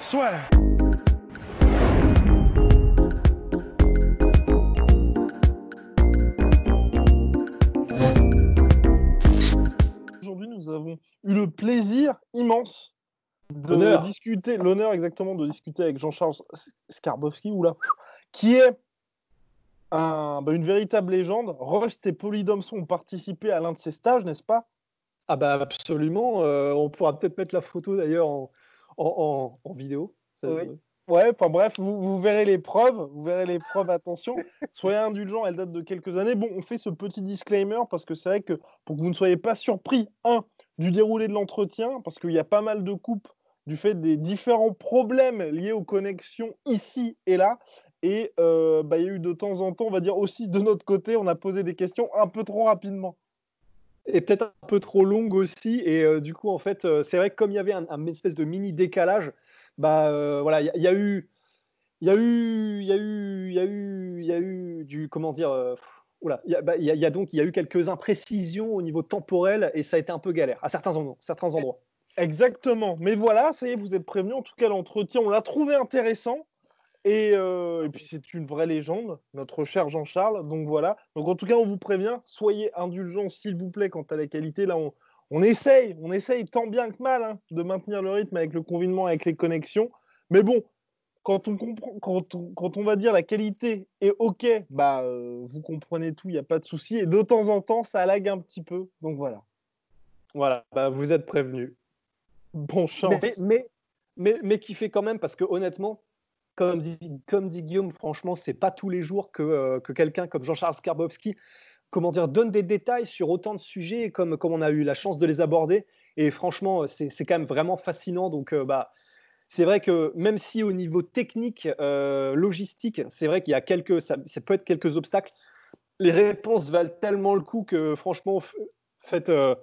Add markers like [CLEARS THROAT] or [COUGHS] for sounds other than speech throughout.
Soit. Aujourd'hui, nous avons eu le plaisir immense de L'honneur. discuter, l'honneur exactement de discuter avec Jean-Charles Skarbowski, oula, qui est un- bah, une véritable légende. Rust et Polydomson ont participé à l'un de ses stages, n'est-ce pas? Ah bah absolument. euh, on pourra peut-être mettre la photo d'ailleurs en, en, en- en vidéo. Ça- Oui. Ouais, enfin bref, vous, vous verrez les preuves, vous verrez les preuves, attention. [LAUGHS] Soyez indulgents, elle date de quelques années. Bon, on fait ce petit disclaimer parce que c'est vrai que pour que vous ne soyez pas surpris, un, du déroulé de l'entretien, parce qu'il y a pas mal de coupes du fait des différents problèmes liés aux connexions ici et là. Et euh, bah, il y a eu de temps en temps, on va dire aussi de notre côté, on a posé des questions un peu trop rapidement. Et peut-être un peu trop longue aussi. Et euh, du coup, en fait, euh, c'est vrai que comme il y avait un, espèce de mini décalage, bah euh, voilà, il y, a- eu, il y a eu, il y a eu, il y a eu, il y a eu du comment dire. euh, il y bah, donc y a eu quelques imprécisions au niveau temporel et ça a été un peu galère à certains endroits. Certains endroits. Exactement. Mais voilà, ça y est, vous êtes prévenus. En tout cas, l'entretien, on l'a trouvé intéressant. Et, euh, et puis, c'est une vraie légende, notre cher Jean-Charles. Donc voilà. Donc en tout cas, on vous prévient, soyez indulgents, s'il vous plaît, quant à la qualité. Là, on, on essaye, on essaye tant bien que mal hein, de maintenir le rythme avec le confinement, avec les connexions. Mais bon, quand on, comprend, quand on, quand on va dire la qualité est OK, bah, euh, vous comprenez tout, il n'y a pas de souci. Et de temps en temps, ça lag un petit peu. Donc voilà. Voilà, bah, vous êtes prévenus. Bon chance. Mais, mais, mais, mais qui fait quand même, parce que honnêtement, comme dit, comme dit Guillaume, franchement, c'est pas tous les jours que, euh, que quelqu'un comme Jean-Charles Skarbowski comment dire, donne des détails sur autant de sujets comme, comme on a eu la chance de les aborder. Et franchement, c'est c'est quand même vraiment fascinant. Donc, euh, bah, c'est vrai que même si au niveau technique, euh, logistique, c'est vrai qu'il y a quelques, ça, peut être quelques obstacles, les réponses valent tellement le coup que franchement, faites, euh,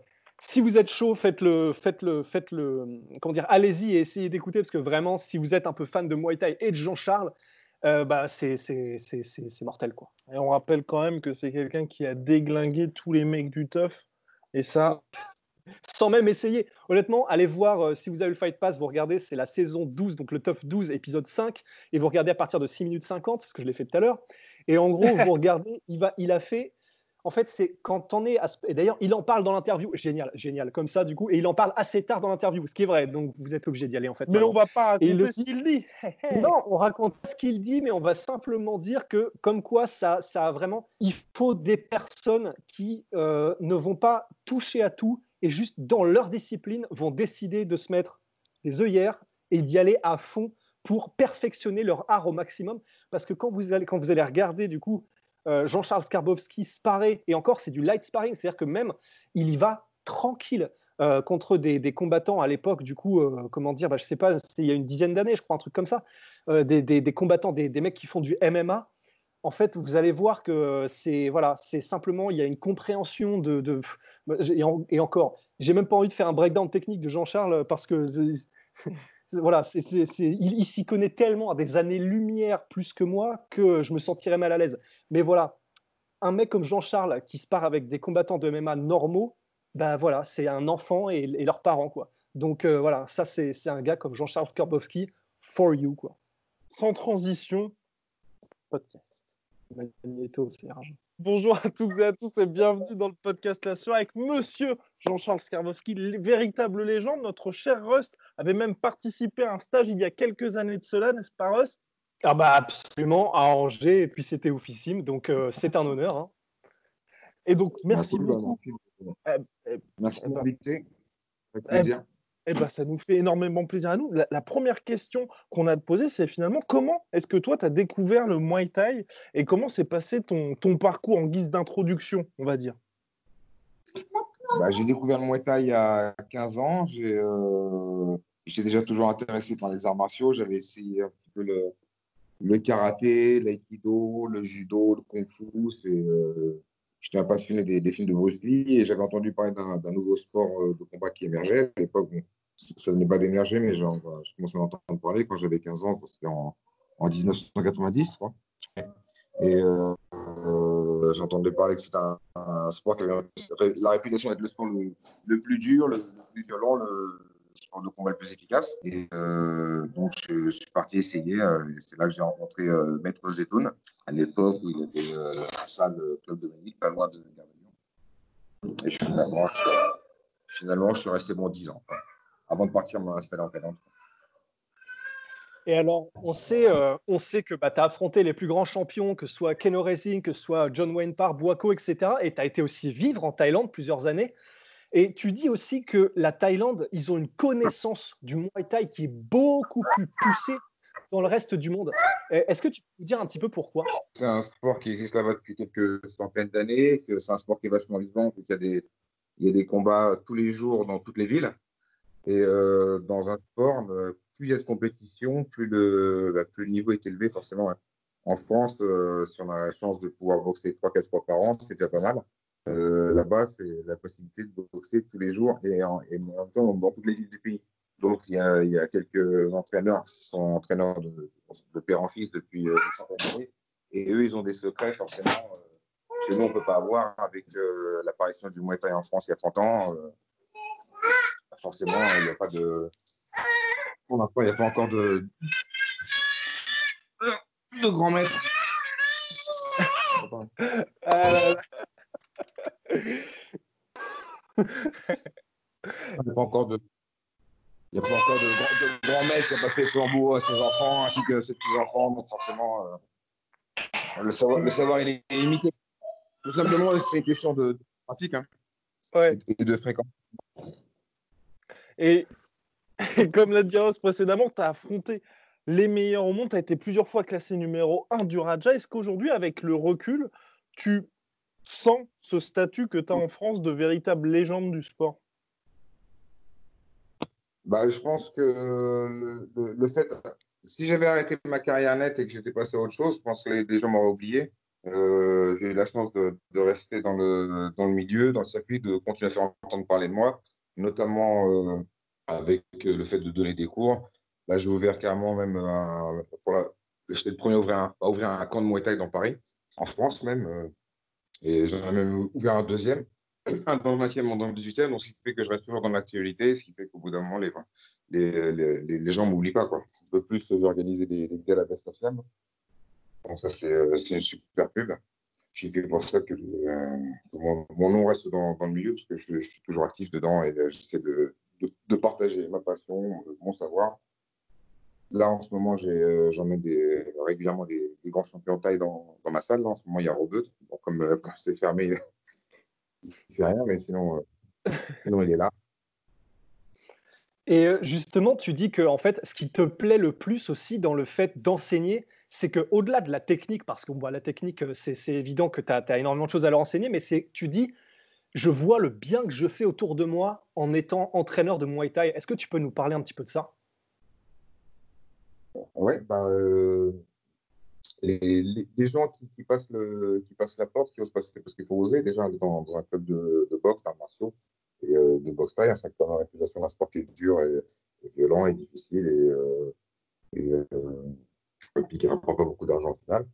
si vous êtes chaud, faites-le, faites-le, faites-le, comment dire, allez-y et essayez d'écouter parce que vraiment, si vous êtes un peu fan de Muay Thai et de Jean-Charles, euh, bah, c'est, c'est, c'est, c'est, mortel quoi. Et on rappelle quand même que c'est quelqu'un qui a déglingué tous les mecs du teuf. Et ça, [LAUGHS] Sans même essayer. Honnêtement, allez voir euh, si vous avez le Fight Pass, vous regardez, c'est la saison 12, donc le top 12, épisode 5, et vous regardez à partir de 6 minutes 50, parce que je l'ai fait tout à l'heure. Et en gros, [LAUGHS] vous regardez, il, va, il a fait. En fait, c'est quand on est. à ce- Et d'ailleurs, il en parle dans l'interview. Génial, génial, comme ça, du coup. Et il en parle assez tard dans l'interview, ce qui est vrai. Donc, vous êtes obligé d'y aller, en fait. mais on maintenant. va pas raconter le- ce qu'il dit. [LAUGHS] Non, on raconte pas ce qu'il dit, mais on va simplement dire que, comme quoi, ça, ça a vraiment. Il faut des personnes qui euh, ne vont pas toucher à tout et juste dans leur discipline vont décider de se mettre les œillères et d'y aller à fond pour perfectionner leur art au maximum. Parce que quand vous allez, quand vous allez regarder, du coup, euh, Jean-Charles Skarbowski sparer, et encore, c'est du light sparring, c'est-à-dire que même, il y va tranquille. euh, contre des, combattants à l'époque, du coup, euh, comment dire, bah, je sais pas, il y a une dizaine d'années, je crois, un truc comme ça, des, combattants, des, mecs qui font du MMA, en fait, vous allez voir que c'est voilà, c'est simplement il y a une compréhension de, et, en- et encore, j'ai même pas envie de faire un breakdown technique de Jean-Charles parce que [LAUGHS] voilà, il, il s'y connaît tellement à des années-lumière plus que moi que je me sentirais mal à l'aise. Mais voilà, un mec comme Jean-Charles qui se part avec des combattants de MMA normaux, ben voilà, c'est un enfant et, et leurs parents quoi. Donc euh, voilà, ça c'est, un gars comme Jean-Charles Skarbowski for you quoi. Sans transition, podcast. Magnéto, Serge. Bonjour à toutes et à tous et bienvenue dans le podcast La Sueur avec monsieur Jean-Charles Skarbowski, véritable légende. Notre cher Rust avait même participé à un stage il y a quelques années de cela, n'est-ce pas Rust? Ah bah absolument, à Angers, et puis c'était oufissime, donc euh, c'est un honneur. hein. Et donc, merci Beaucoup, beaucoup. vraiment. Eh, eh, Merci Eh de ben- m'inviter. Avec Eh plaisir. Eh ben, ça nous fait énormément plaisir à nous. La, la première question qu'on a te poser, c'est finalement comment est-ce que toi, tu as découvert le Muay Thai et comment s'est passé ton, ton parcours en guise d'introduction, on va dire? Bah, j'ai découvert le Muay Thai il y a 15 ans. J'ai, euh, j'étais déjà toujours intéressé par les arts martiaux. J'avais essayé un petit peu le, le karaté, l'aïkido, le judo, le kung fu. Euh, j'étais un passionné des, films de Bruce Lee et j'avais entendu parler d'un nouveau sport euh, de combat qui émergeait. À l'époque, ça venait pas d'émerger, mais genre, je commençais à entendre parler quand j'avais 15 ans, c'était en, en 1990. Et euh, j'entendais parler que c'était un, sport qui avait la réputation d'être le sport le, plus dur, le, plus violent, le sport de combat le plus efficace. Et euh, donc, je, suis parti essayer. c'est là que j'ai rencontré Maître Zetoun, à l'époque où il était à salle Club Dominique, pas loin de Gare Et finalement, je suis resté bon 10 ans, avant de partir m'installer en Thaïlande. Et alors, on sait, euh, on sait que bah, tu as affronté les plus grands champions, que ce soit Keno Racing, que ce soit John Wayne Park, Boako, etc. Et tu as été aussi vivre en Thaïlande plusieurs années. Et tu dis aussi que la Thaïlande, ils ont une connaissance du Muay Thai qui est beaucoup plus poussée dans le reste du monde. Est-ce que tu peux dire un petit peu pourquoi? C'est un sport qui existe là-bas depuis quelques centaines d'années, c'est un sport qui est vachement vivant, qu'il y a des, il y a des combats tous les jours dans toutes les villes. Et euh, dans un sport, euh, plus il y a de compétition, plus le, bah, niveau est élevé forcément. En France, euh, si on a la chance de pouvoir boxer 3-4 fois par an, c'est déjà pas mal. Là-bas, c'est la possibilité de boxer tous les jours et en, même temps dans toutes les villes du pays. Donc, il y, a, quelques entraîneurs qui sont entraîneurs de, père en fils depuis centaines d'années. Et eux, ils ont des secrets forcément que nous, on ne peut pas avoir avec l'apparition du Muay en France il y a 30 ans forcément, il n'y a pas de. Pour l'instant, il n'y a pas encore de. de grand maître. Il n'y a pas encore de. Il a pas encore de, qui a passé le flambeau à ses enfants ainsi que ses petits-enfants. Donc, forcément, euh, le, savoir, le savoir est limité. Tout simplement, c'est une question de pratique hein, ouais. et de fréquence. Et, comme l'a dit Ross précédemment, tu as affronté les meilleurs au monde, tu as été plusieurs fois classé numéro 1 du Raja. Est-ce qu'aujourd'hui, avec le recul, tu sens ce statut que tu as en France de véritable légende du sport bah, Je pense que le, fait, si j'avais arrêté ma carrière nette et que j'étais passé à autre chose, je pense que les, gens m'auraient oublié. Euh, j'ai eu la chance de, rester dans le, dans le milieu, dans le circuit, de continuer à faire entendre parler de moi notamment euh, avec le fait de donner des cours. Là, j'ai ouvert carrément même un, j'étais le premier à ouvrir, un, à ouvrir un camp de Muay dans Paris, en France même. Et j'en ai même ouvert un deuxième, [CLEARS THROAT] un dans le 20e, un dans le 18e, donc ce qui fait que je reste toujours dans l'actualité, ce qui fait qu'au bout d'un moment, les, gens ne m'oublient pas. Quoi. De plus, j'organise des, des à Donc ça, c'est euh, une super pub. C'est pour ça que, euh, mon, nom reste dans, le milieu, parce que je, suis toujours actif dedans et euh, j'essaie de, partager ma passion, mon savoir. Là, en ce moment, j'emmène régulièrement des, grands champions de taille dans, ma salle. en ce moment, il y a Robert. Bon, comme c'est fermé, [LAUGHS] il ne fait rien, mais sinon, sinon, il est là. Et justement, tu dis que en fait, ce qui te plaît le plus aussi dans le fait d'enseigner, c'est qu'au-delà de la technique, parce que la technique, c'est évident que tu as, énormément de choses à leur enseigner, mais tu dis, je vois le bien que je fais autour de moi en étant entraîneur de Muay Thai. Est-ce que tu peux nous parler un petit peu de ça? Oui, bah, euh, les, gens qui, passent le, qui passent la porte, qui osent passer, parce qu'il faut oser déjà dans, dans un club de, boxe, d'arts martiaux et euh, de boxe Thai, un secteur de réputation d'un sport qui est dur et, violent et difficile et, euh, et puis qui ne rapporte pas beaucoup d'argent au final.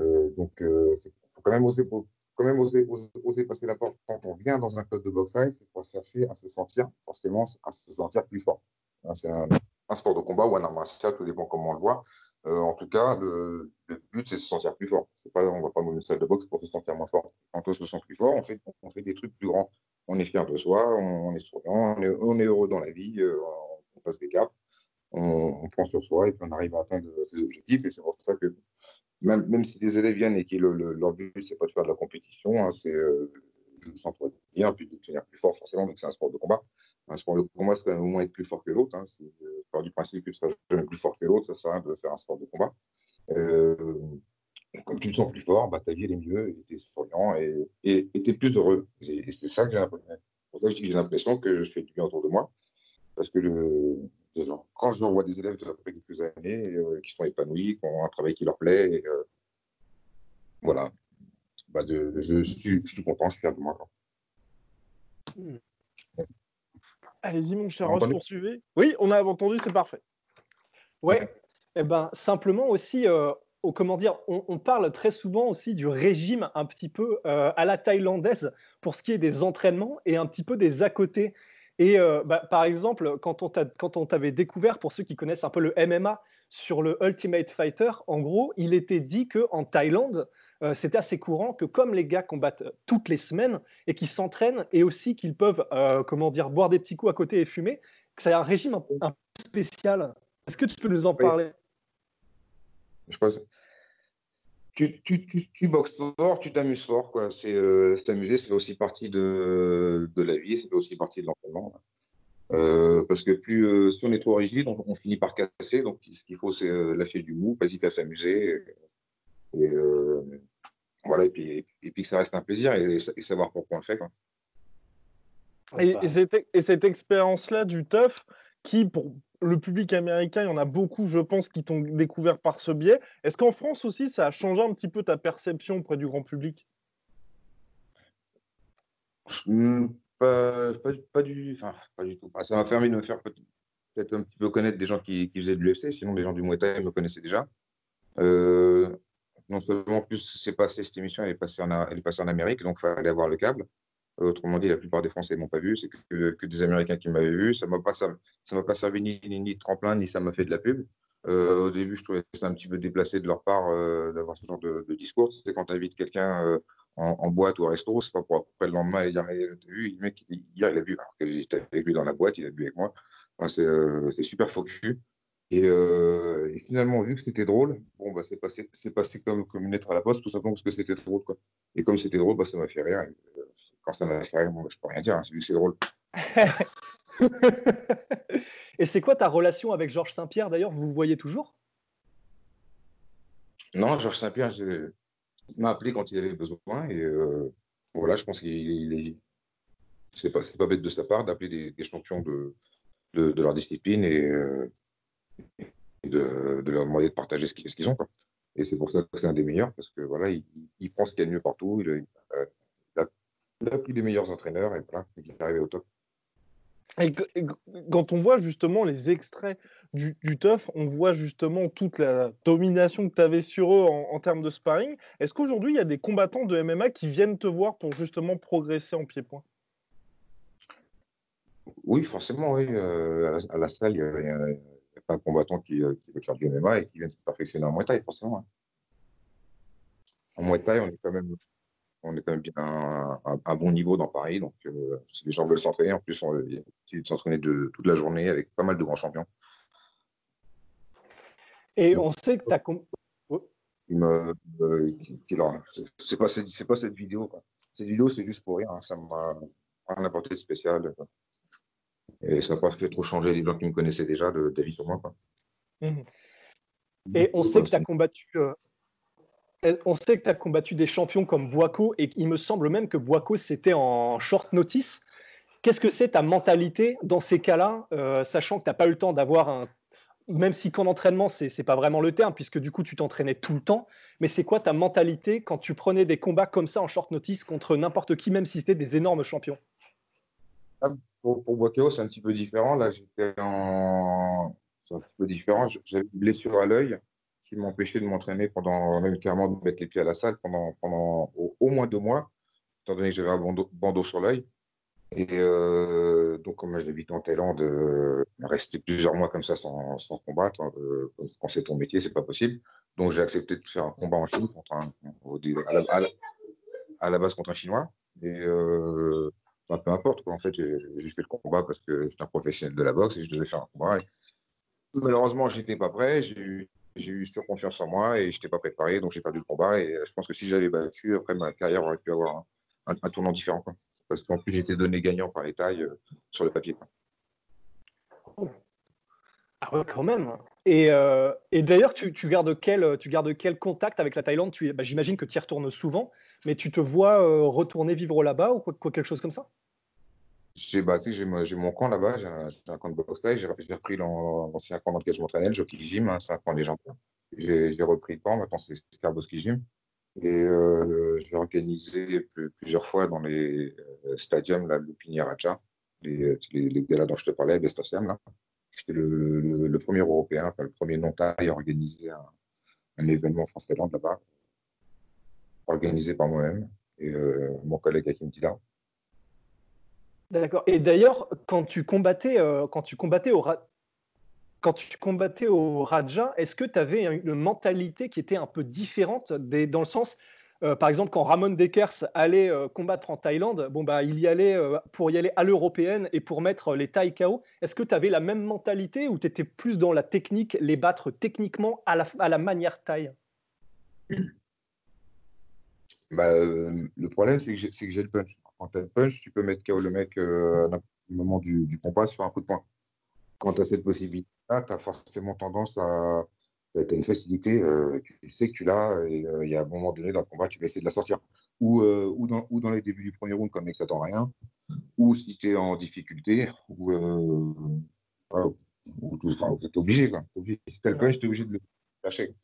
Euh, donc, il euh, faut quand même oser, quand même oser, oser, passer la porte quand on vient dans un club de boxe c'est pour chercher à se sentir, forcément, à se sentir plus fort. Hein, c'est un, sport de combat ou un art martial, tout dépend comment on le voit. Euh, en tout cas, le, but, c'est de se sentir plus fort. On ne va pas dans une salle de boxe pour se sentir moins fort. Quand on se sent plus fort, on fait, on fait des trucs plus grands. On est fier de soi, on, est souriant, on est, on est, heureux dans la vie, on passe des caps on, prend sur soi et puis on arrive à atteindre ses objectifs. Et c'est pour ça que même, même si les élèves viennent et que le, leur but, c'est pas de faire de la compétition, hein, c'est euh, de s'entretenir puis de devenir plus fort, forcément, donc c'est un sport de combat. Un sport de combat, c'est au moins être plus fort que l'autre. Hein, c'est part du principe que tu seras jamais plus fort que l'autre, ça sert à rien de faire un sport de combat. Euh, comme tu te sens plus fort, bah, ta vie est mieux, tu es souriant et tu es plus heureux. Et, c'est ça que j'ai l'impression. ça que j'ai l'impression que je fais du bien autour de moi. parce que le, quand je vois des élèves après quelques années euh, qui sont épanouis, qui ont un travail qui leur plaît, euh, voilà, bah je, suis, je, content, je suis fier de moi. Hmm. Allez-y, mon cher Ross, poursuivez. Oui, on a entendu, c'est parfait. Ouais, et eh ben, simplement aussi, euh, comment dire, on, parle très souvent aussi du régime un petit peu à la thaïlandaise pour ce qui est des entraînements et un petit peu des à côté. Et euh, bah, par exemple, quand on t'avait découvert, pour ceux qui connaissent un peu le MMA sur le Ultimate Fighter, en gros, il était dit qu'en Thaïlande, euh, c'était assez courant que comme les gars combattent toutes les semaines et qu'ils s'entraînent et aussi qu'ils peuvent, euh, comment dire, boire des petits coups à côté et fumer, que c'est un régime un, peu spécial. Est-ce que tu peux nous en parler? Je pense tu, tu, tu, tu, boxes fort, tu t'amuses fort. Quoi. C'est, euh, s'amuser, c'est aussi partie de, de la vie, c'est aussi partie de l'entraînement. Euh, parce que plus, euh, si on est trop rigide, on, finit par casser. Donc, ce qu'il faut, c'est euh, lâcher du mou, pas hésiter à s'amuser. Et, voilà, et puis, et, puis que ça reste un plaisir et, savoir pourquoi on le fait. Quoi. Et, et, cette, et cette expérience-là du tough, qui, pour, le public américain, il y en a beaucoup, je pense, qui t'ont découvert par ce biais. Est-ce qu'en France aussi, ça a changé un petit peu ta perception auprès du grand public? Hmm, pas, du, enfin, pas du tout. ça m'a permis de me faire peut-être un petit peu connaître des gens qui, faisaient de l'UFC, sinon des gens du Muay Thai me connaissaient déjà. Euh, non seulement plus c'est passé cette émission, elle est passée en, en Amérique, donc il fallait avoir le câble. Autrement dit, la plupart des Français ne m'ont pas vu, c'est que, des Américains qui m'avaient vu. Ça ne m'a pas, ça, pas servi ni, ni, de tremplin, ni ça m'a fait de la pub. Euh, au début, je trouvais ça un petit peu déplacé de leur part euh, d'avoir ce genre de, discours. C'est quand tu invites quelqu'un euh, en, boîte ou au resto, c'est pas pour après le lendemain dire T'as vu, le mec, hier, il a bu. Alors que j'étais avec lui dans la boîte, il a bu avec moi. c'est super focus. Et, et, finalement, vu que c'était drôle, bon, bah, c'est passé, passé comme, comme une lettre à la poste, tout simplement parce que c'était drôle. Quoi. Et comme c'était drôle, bah, ça m'a fait rire quand ça m'a fait bon, je peux rien dire, hein, c'est drôle. [LAUGHS] et c'est quoi ta relation avec Georges Saint-Pierre d'ailleurs? Vous vous voyez toujours? Non, Georges Saint-Pierre m'a appelé quand il avait besoin et euh, voilà, je pense qu'il est. C'est pas, pas bête de sa part d'appeler des, champions de, de, leur discipline et, euh, de, de, leur demander de partager ce qu'ils ont. Quoi. Et c'est pour ça que c'est un des meilleurs parce que voilà, il, il prend ce qu'il y a de mieux partout. Il, il a pris les meilleurs entraîneurs et voilà, il est arrivé au top. Et, quand on voit justement les extraits du, du TUF, on voit justement toute la domination que tu avais sur eux en, termes de sparring. Est-ce qu'aujourd'hui, il y a des combattants de MMA qui viennent te voir pour justement progresser en pied-point? Oui, forcément, oui. Euh, à, la, salle, il n'y a, pas un combattant qui, euh, qui, veut faire du MMA et qui vient se perfectionner en Muay Thai, forcément. En Muay Thai, on est quand même on est quand même bien à un, bon niveau dans Paris. Donc, euh, si les gens veulent s'entraîner, en plus, on de s'entraîner toute la journée avec pas mal de grands champions. Et on sait que tu as. c'est pas, pas cette vidéo. Cette vidéo, c'est juste pour rien. Hein. Ça m'a rien apporté de spécial. Et ça n'a pas fait trop changer les gens qui me connaissaient déjà d'avis sur moi. Mmh. Et on sait que tu as combattu. Euh, on sait que tu as combattu des champions comme Boaco et il me semble même que Boaco c'était en short notice. Qu'est-ce que c'est ta mentalité dans ces cas-là, euh, sachant que tu n'as pas eu le temps d'avoir un. Même si qu'en entraînement, ce n'est pas vraiment le terme, puisque du coup, tu t'entraînais tout le temps. Mais c'est quoi ta mentalité quand tu prenais des combats comme ça en short notice contre n'importe qui, même si c'était des énormes champions? Pour, pour c'est un petit peu différent. Là, j'étais en. C'est un petit peu différent. J'avais une blessure à l'œil qui m'empêchait de m'entraîner pendant, même carrément de mettre les pieds à la salle pendant, pendant au, moins deux mois, étant donné que j'avais un bandeau, sur l'œil. Et euh, donc, comme j'habite en Thaïlande, euh, rester plusieurs mois comme ça sans, sans combattre, euh, quand c'est ton métier, c'est pas possible. Donc, j'ai accepté de faire un combat en Chine contre un, à, la, base contre un Chinois. Et euh, peu importe, en fait, j'ai fait le combat parce que j'étais un professionnel de la boxe et je devais faire un combat. malheureusement, j'étais pas prêt. J'ai eu eu sur confiance en moi et je n'étais pas préparé, donc j'ai perdu le combat. Et je pense que si j'avais battu, après ma carrière aurait pu avoir un, tournant différent. Parce qu'en plus, j'étais donné gagnant par les tailles euh, sur le papier. Ah ouais, quand même. Et, euh, et d'ailleurs, tu, gardes quel, tu gardes quel contact avec la Thaïlande? Bah, J'imagine que tu y retournes souvent, mais tu te vois euh, retourner vivre là-bas ou quoi, quelque chose comme ça? J'ai bah, mon camp là-bas, j'ai un, camp de boxe j'ai repris l'ancien camp dans lequel je m'entraînais, le Jockey Gym, hein, c'est un camp gens. J'ai repris le camp, maintenant c'est Carboski Gym. Et euh, j'ai organisé plusieurs fois dans les euh, stadiums, là, le Raja, les, les, les galas dont je te parlais, Bestosiam. Là. J'étais le, le, premier Européen, le premier non-taille à organiser un, événement français là-bas, organisé par moi-même et euh, mon collègue Hakim Dila. D'accord. Et d'ailleurs, quand tu combattais, euh, quand tu combattais au quand tu combattais au Raja, est-ce que tu avais une mentalité qui était un peu différente des, dans le sens, euh, par exemple, quand Ramon Dekers allait euh, combattre en Thaïlande, bon bah il y allait pour y aller à l'européenne et pour mettre les Thaï KO. Est-ce que tu avais la même mentalité ou tu étais plus dans la technique, les battre techniquement à la, manière Thaï bah, Le problème, c'est que j'ai le punch quand tu as le punch, tu peux mettre KO le mec euh, à moment du, combat sur un coup de poing. Quand tu as cette possibilité-là, tu as forcément tendance à. Tu as une facilité, euh, tu sais que tu l'as, et euh, il y a un moment donné dans le combat, tu vas essayer de la sortir. Ou, euh, dans, ou dans les débuts du premier round, comme mec, ça t'en rien. Ou si tu es en difficulté, ou. ou tu es obligé, quoi. Si tu es obligé de le lâcher.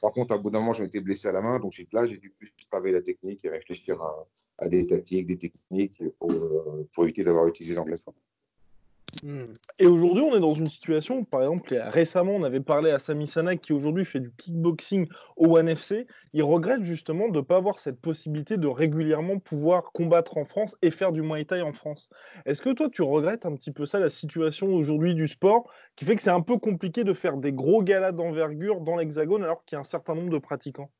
Par contre, à bout d'un moment, je m'étais blessé à la main, donc là, j'ai dû plus travailler la technique et réfléchir à, des tactiques, des techniques pour, euh, pour éviter d'avoir utilisé l'anglais. Hmm. Et aujourd'hui, on est dans une situation, par exemple, récemment, on avait parlé à Sami Sanak qui aujourd'hui fait du kickboxing au One FC. Il regrette justement de ne pas avoir cette possibilité de régulièrement pouvoir combattre en France et faire du Muay Thai en France. Est-ce que toi, tu regrettes un petit peu ça, la situation aujourd'hui du sport, qui fait que c'est un peu compliqué de faire des gros galas d'envergure dans l'Hexagone alors qu'il y a un certain nombre de pratiquants?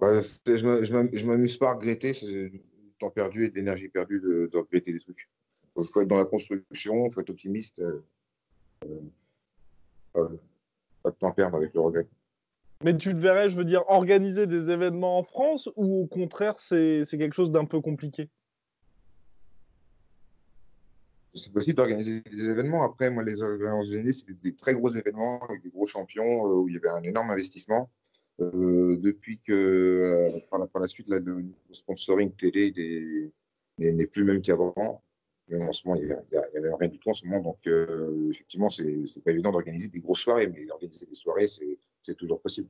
Bah, Je m'amuse pas à regretter, c'est du temps perdu et de l'énergie perdue de, de regretter des trucs. Il faut être dans la construction, il faut être optimiste. Euh, euh, pas de temps perdre avec le regret. Mais tu te verrais, je veux dire, organiser des événements en France ou au contraire, c'est quelque chose d'un peu compliqué? C'est possible d'organiser des événements. Après, moi, les événements c'est des très gros événements avec des gros champions euh, où il y avait un énorme investissement. depuis que, par, la, suite, le sponsoring télé n'est plus le même qu'avant. Mais en ce moment, il n'y a, rien du tout en ce moment. Donc, euh, effectivement, ce n'est pas évident d'organiser des grosses soirées, mais organiser des soirées, c'est toujours possible.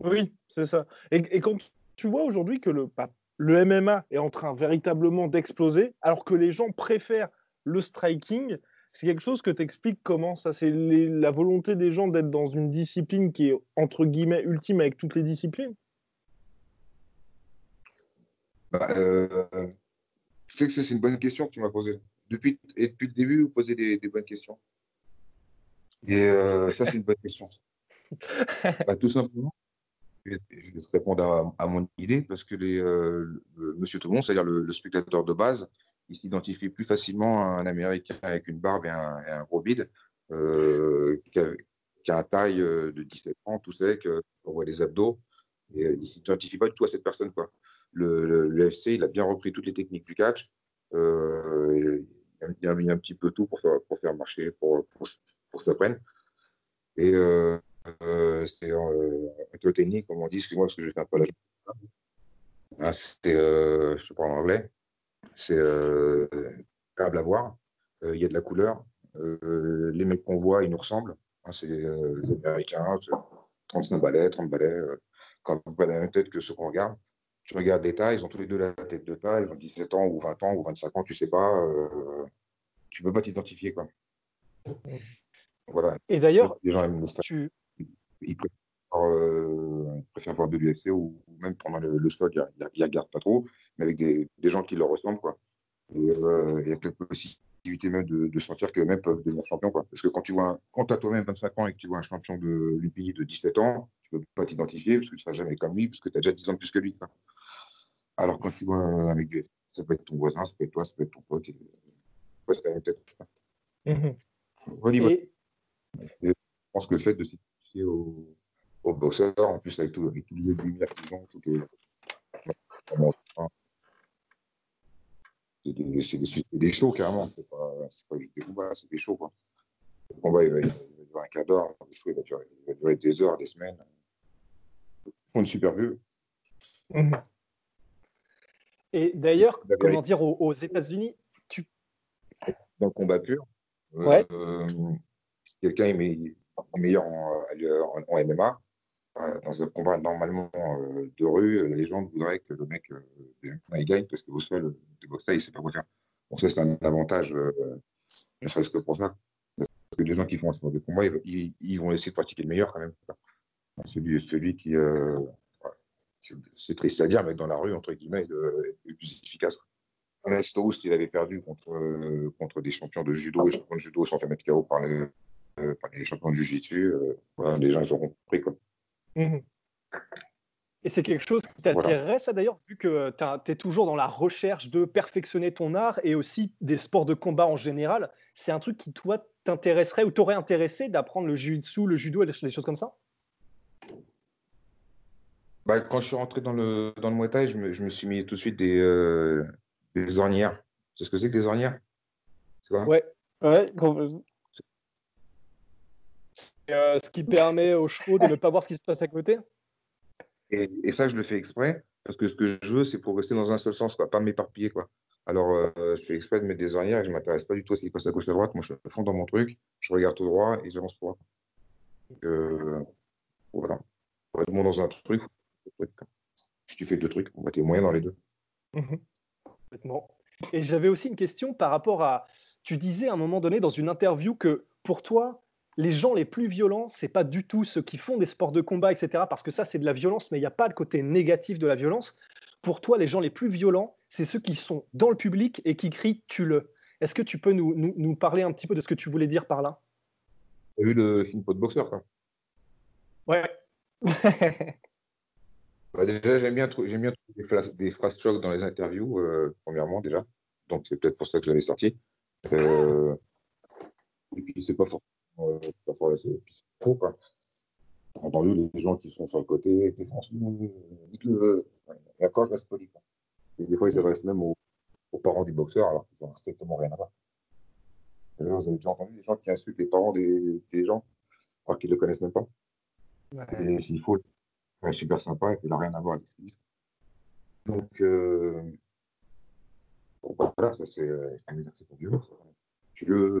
Oui, c'est ça. Et, quand tu vois aujourd'hui que le, bah, le MMA est en train véritablement d'exploser, alors que les gens préfèrent le striking, c'est quelque chose que tu expliques comment ça? C'est la volonté des gens d'être dans une discipline qui est entre guillemets ultime avec toutes les disciplines? Bah, euh, je sais que c'est une bonne question que tu m'as posée. Depuis, et depuis le début, vous posez des, bonnes questions. Et euh, ça, c'est une bonne question. [LAUGHS] Bah, tout simplement, je vais te répondre à, mon idée parce que les, euh, monsieur tout le monde, c'est-à-dire le, spectateur de base, il s'identifie plus facilement à un Américain avec une barbe et un, gros bide euh, qui, a, un taille de 17 ans, tout sec, on voit les abdos. Et il ne s'identifie pas du tout à cette personne. Quoi le, FC, il a bien repris toutes les techniques du catch. Euh, il, a, mis un petit peu tout pour faire, marcher, pour, se prendre. Et euh, euh, c'est euh, technique, comme on dit, excuse-moi parce que je fais un peu la ah, c'est, euh, je parle en anglais, c'est euh, agréable à voir. Il y a de la couleur. les mecs qu'on voit, ils nous ressemblent. Hein, c'est les Américains, 35 balais, 30 balais, quand pas même tête que ceux qu'on regarde tu regardes les tailles, ils ont tous les deux la tête de taille, ils ont 17 ans ou 20 ans ou 25 ans, tu sais pas, euh, tu peux pas t'identifier. quoi. Voilà. Et d'ailleurs, les gens aiment tu... ils, préfèrent, euh, voir de l'UFC ou, même pendant le, le stock, ils ne regardent pas trop, mais avec des, des, gens qui leur ressemblent. Quoi. Et euh, il y a peut-être même de, de sentir qu'eux-mêmes peuvent devenir champions. Quoi. Parce que quand tu vois, quand as toi-même 25 ans et que tu vois un champion de l'UPI de 17 ans, tu peux pas t'identifier parce que tu seras jamais comme lui, parce que tu as déjà 10 ans de plus que lui. Quoi. Alors, quand tu vois un mec du ça peut être ton voisin, ça peut être toi, ça peut être ton pote. Et... Ouais, c'est la même tête. Mmh. Et... je pense que le fait de s'identifier au, au boxeur, en plus avec tout, avec tout le jeu de lumière qu'ils ont, tout est... c'est des, des, des, shows carrément, c'est pas, pas juste des combats, c'est des shows. Quoi. Le combat, il va, il va durer un quart d'heure, le show, il va, durer, il va durer des heures, des semaines. Ils font une super vue. Mmh. Et d'ailleurs, comment dire, aux, États-Unis, tu. Dans le combat pur, ouais. si quelqu'un est meilleur en, en, MMA, dans un combat normalement de rue, les gens voudraient que le mec il gagne parce que au sol, le boxeur, il ne sait pas quoi faire. Bon, ça, c'est un avantage, ne serait-ce que pour ça. Parce que les gens qui font un sport de combat, ils, vont essayer de pratiquer le meilleur quand même. Celui, celui qui. Euh, c'est triste à dire, mais dans la rue, entre guillemets, est le plus efficace. Stoust, il avait perdu contre, contre des champions de judo, les champions de judo sont fait mettre KO par les, euh, champions de jiu-jitsu. Euh, les gens, ils ont compris. Mmh et c'est quelque chose qui t'intéresserait, ça d'ailleurs, vu que tu es toujours dans la recherche de perfectionner ton art et aussi des sports de combat en général. C'est un truc qui, toi, t'intéresserait ou t'aurait intéressé d'apprendre le jiu-jitsu, le judo et des choses comme ça? Bah, Quand je suis rentré dans le, dans le Muay Thai, je me, suis mis tout de suite des, euh, des ornières. C'est ce que c'est que des ornières? Quoi? Ouais, ouais. C'est euh, ce qui permet aux chevaux de ne pas voir ce qui se passe à côté et, ça, je le fais exprès, parce que ce que je veux, c'est pour rester dans un seul sens, quoi, pas m'éparpiller. Quoi. Alors, euh, je fais exprès de mettre des arrières et je ne m'intéresse pas du tout à ce qui passe à gauche à droite. Moi, je fond dans mon truc, je regarde tout droit et j'avance tout droit. Euh, voilà. Pour être bon dans un truc, faut... si tu fais deux trucs, on va être moyen dans les deux. Mmh Complètement. Et j'avais aussi une question par rapport à. Tu disais à un moment donné dans une interview que pour toi, les gens les plus violents, c'est pas du tout ceux qui font des sports de combat, etc. Parce que ça, c'est de la violence, mais il n'y a pas le côté négatif de la violence. Pour toi, les gens les plus violents, c'est ceux qui sont dans le public et qui crient tue-le. Est-ce que tu peux nous, nous, parler un petit peu de ce que tu voulais dire par là? Tu as vu le film Pot de boxeur, quoi Ouais. [LAUGHS] Bah, déjà, j'aime bien, j'aime bien des phrases, des phrases dans les interviews, euh, premièrement, déjà. Donc, c'est peut-être pour ça que je l'avais sorti. Euh, et puis, c'est pas forcément parfois, c'est faux, quoi. entendu les gens qui sont sur le côté, dites-le, d'accord, je reste poli. Et des fois, ils s'adressent même aux, parents du boxeur, alors qu'ils n'ont strictement rien à voir. vous avez déjà entendu des gens qui insultent les parents des, des gens, alors qu'ils ne le connaissent même pas. Et s'il faut, c'est super sympa et qu'il n'a rien à voir avec ce qu'ils disent. Donc, euh, bon, voilà, ça c'est un exercice pour Dieu. Tu le,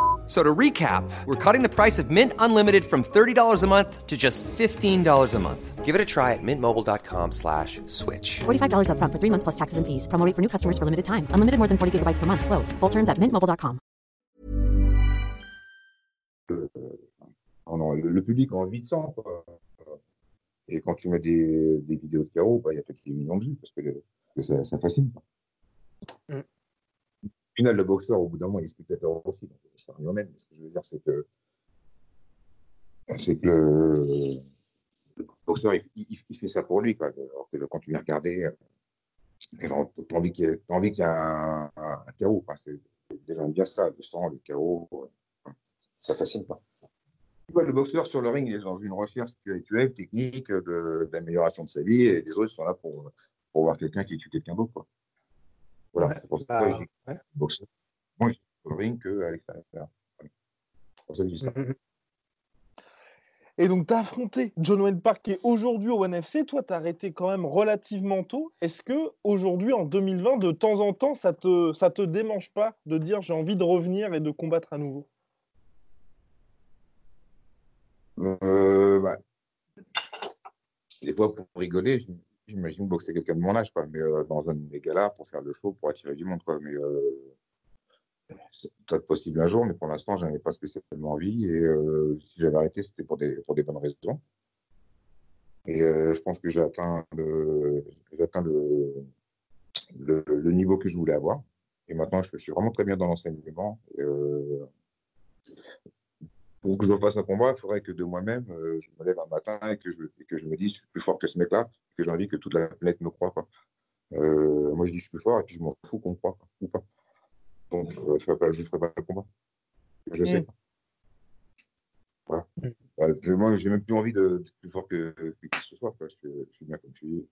So to recap, we're cutting the price of Mint Unlimited from $30 a month to just $15 a month. Give it a try at mintmobile.com slash switch. $45 up front for three months plus taxes and fees. Promoting for new customers for limited time. Unlimited more than 40 gigabytes per month. Slows. Full terms at mintmobile.com. Oh non, le, le, public a envie de sang. Et quand tu mets des, des vidéos de carreau, bah, y a peut-être des millions de vues parce que, que ça, ça fascine. Mm. Final, le boxeur, au bout d'un moment, il est spectateur aussi. C'est un même. Ce que je veux dire, c'est que, c'est que le, boxeur, il, fait ça pour lui. Quoi. Alors que quand tu viens regarder, tu as envie qu'il y, ait un, un, un chaos. Quoi. Déjà bien ça, le sang, le chaos. Ça fascine pas. Le boxeur sur le ring, il est dans une recherche spirituelle, technique, d'amélioration de, de, sa vie, et les autres sont là pour, pour voir quelqu'un qui tue quelqu'un d'autre. Voilà, c'est pour ça que je dis ouais. boxeur. Moi, je suis sur le ring qu'à l'extérieur. C'est pour ça que je dis ça. Et donc, tu as affronté John Wayne Park qui est aujourd'hui au NFC. Toi, tu as arrêté quand même relativement tôt. Est-ce que aujourd'hui, en 2020, de temps en temps, ça te, ça te démange pas de dire j'ai envie de revenir et de combattre à nouveau? Euh, bah, Des fois, pour rigoler, je, j'imagine boxer quelqu'un de mon âge, quoi, mais euh, dans un méga pour faire le show, pour attirer du monde, quoi. Mais euh, c'est peut-être possible un jour, mais pour l'instant, j'en ai pas spécialement envie. Et euh, si j'avais arrêté, c'était pour des, pour des bonnes raisons. Et je pense que j'ai atteint, le, atteint le, le, niveau que je voulais avoir. Et maintenant, je, je suis vraiment très bien dans l'enseignement. Pour que je fasse un combat, il faudrait que de moi-même, euh, je me lève un matin et que je, et que je me dise je suis plus fort que ce mec-là, et que j'ai envie que toute la planète me croit. Quoi. Euh, moi, je dis je suis plus fort et puis je m'en fous qu'on me croit ou pas. Donc, euh, je ne ferai pas le combat. Je sais. Voilà. Mm. moi, j'ai même plus envie d'être plus fort que, que ce soit. Parce que je suis bien comme je suis.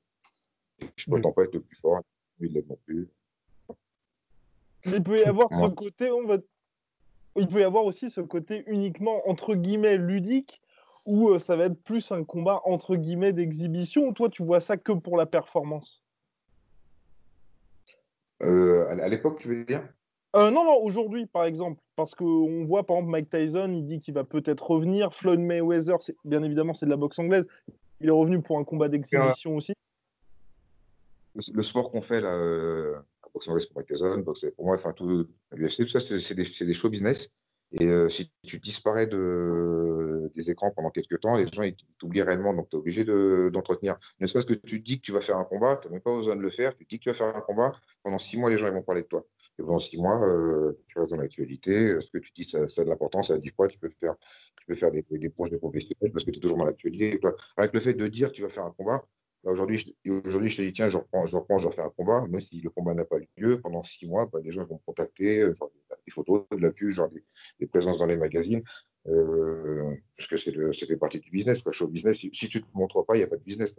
Je ne prétends pas être le plus fort, je ne non plus. Il peut y avoir ce côté, on va... il peut y avoir aussi ce côté uniquement entre guillemets ludique où euh, ça va être plus un combat entre guillemets d'exhibition toi tu vois ça que pour la performance euh, À l'époque, tu veux dire? Euh, Non, non, aujourd'hui par exemple. Parce qu'on voit par exemple Mike Tyson, il dit qu'il va peut-être revenir. Floyd Mayweather, bien évidemment, c'est de la boxe anglaise. Il est revenu pour un combat d'exhibition aussi. Le, sport qu'on fait là, boxe anglaise pour Mike Tyson, pour moi, enfin tout l'UFC, tout ça, c'est des, des show business. Et euh, si tu disparais de, des écrans pendant quelques temps, les gens ils t'oublient réellement. Donc, tu es obligé d'entretenir. ne serait-ce que tu dis que tu vas faire un combat, tu n'as même pas besoin de le faire. Tu dis que tu vas faire un combat. Pendant six mois, les gens ils vont parler de toi. Et pendant six mois, euh, tu restes dans l'actualité. Ce que tu dis, ça, a de l'importance. Ça dit quoi Tu peux faire, tu peux faire des, des projets professionnels parce que tu es toujours dans l'actualité. Avec le fait de dire tu vas faire un combat, Aujourd'hui, je, aujourd'hui, je te dis, tiens, je reprends, je reprends, je refais un combat. Même si le combat n'a pas lieu, pendant six mois, bah, les gens vont me contacter, euh, genre des photos, de la pub, genre des, présences dans les magazines. Euh, parce que c'est ça fait partie du business. Quoi. Show business, si, tu ne te montres pas, il n'y a pas de business.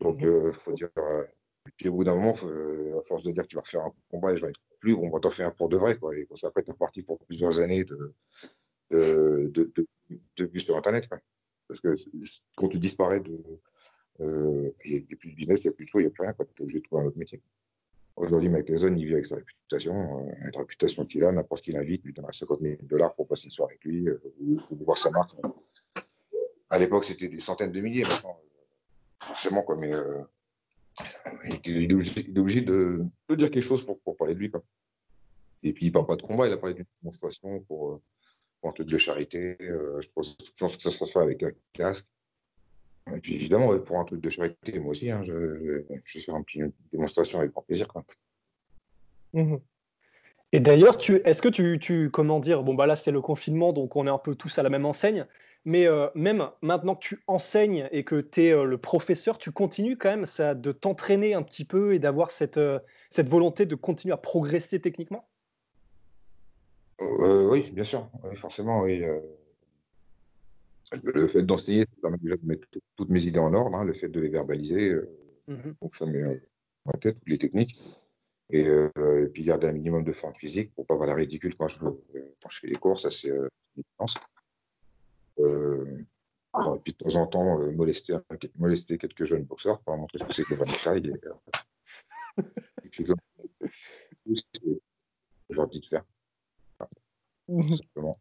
Donc, il euh, faut dire. puis au bout d'un moment, à force de dire que tu vas refaire un combat, je vais être plus, on va t'en faire un pour de vrai. Quoi. Et après, tu es parti pour plusieurs années de, de, de, de, de sur Internet. Quoi. Parce que quand tu disparais de euh, il n'y a plus de business, il n'y a plus de choix, il n'y a plus rien. Tu es obligé de trouver un autre métier. Aujourd'hui, Mike Tyson, il vit avec sa réputation. Euh, une réputation qu'il a, n'importe qui l'invite, lui donnera 50 000 dollars pour passer une soirée avec lui, euh, ou, voir sa marque. À l'époque, c'était des centaines de milliers. Maintenant, forcément, quoi, mais il, est obligé, de, dire quelque chose pour, parler de lui. Quoi. Et puis, il ne parle pas de combat, il a parlé d'une démonstration pour, pour, un truc de charité. je pense que ça se passe avec un casque. Et puis évidemment, pour un truc de charité, moi aussi, hein, je, je, vais faire une petite démonstration avec grand plaisir. Mmh Et d'ailleurs, est-ce que tu, tu, comment dire, bon bah là c'est le confinement, donc on est un peu tous à la même enseigne, mais euh, même maintenant que tu enseignes et que tu es euh, le professeur, tu continues quand même ça, de t'entraîner un petit peu et d'avoir cette, euh, cette volonté de continuer à progresser techniquement? Oui, bien sûr, forcément, oui. Le fait d'enseigner, ça permet déjà de mettre toutes mes idées en ordre, hein, le fait de les verbaliser, euh, mhm. donc ça met en tête toutes les techniques. Euh, et, puis garder un minimum de forme physique pour pas avoir la ridicule quand je, quand je fais les courses, ça c'est une euh, et puis de temps en temps, molester, molester quelques jeunes boxeurs pour montrer ce que c'est que le taille. Et, [LAUGHS] et puis comme j'ai envie de faire. Tout simplement.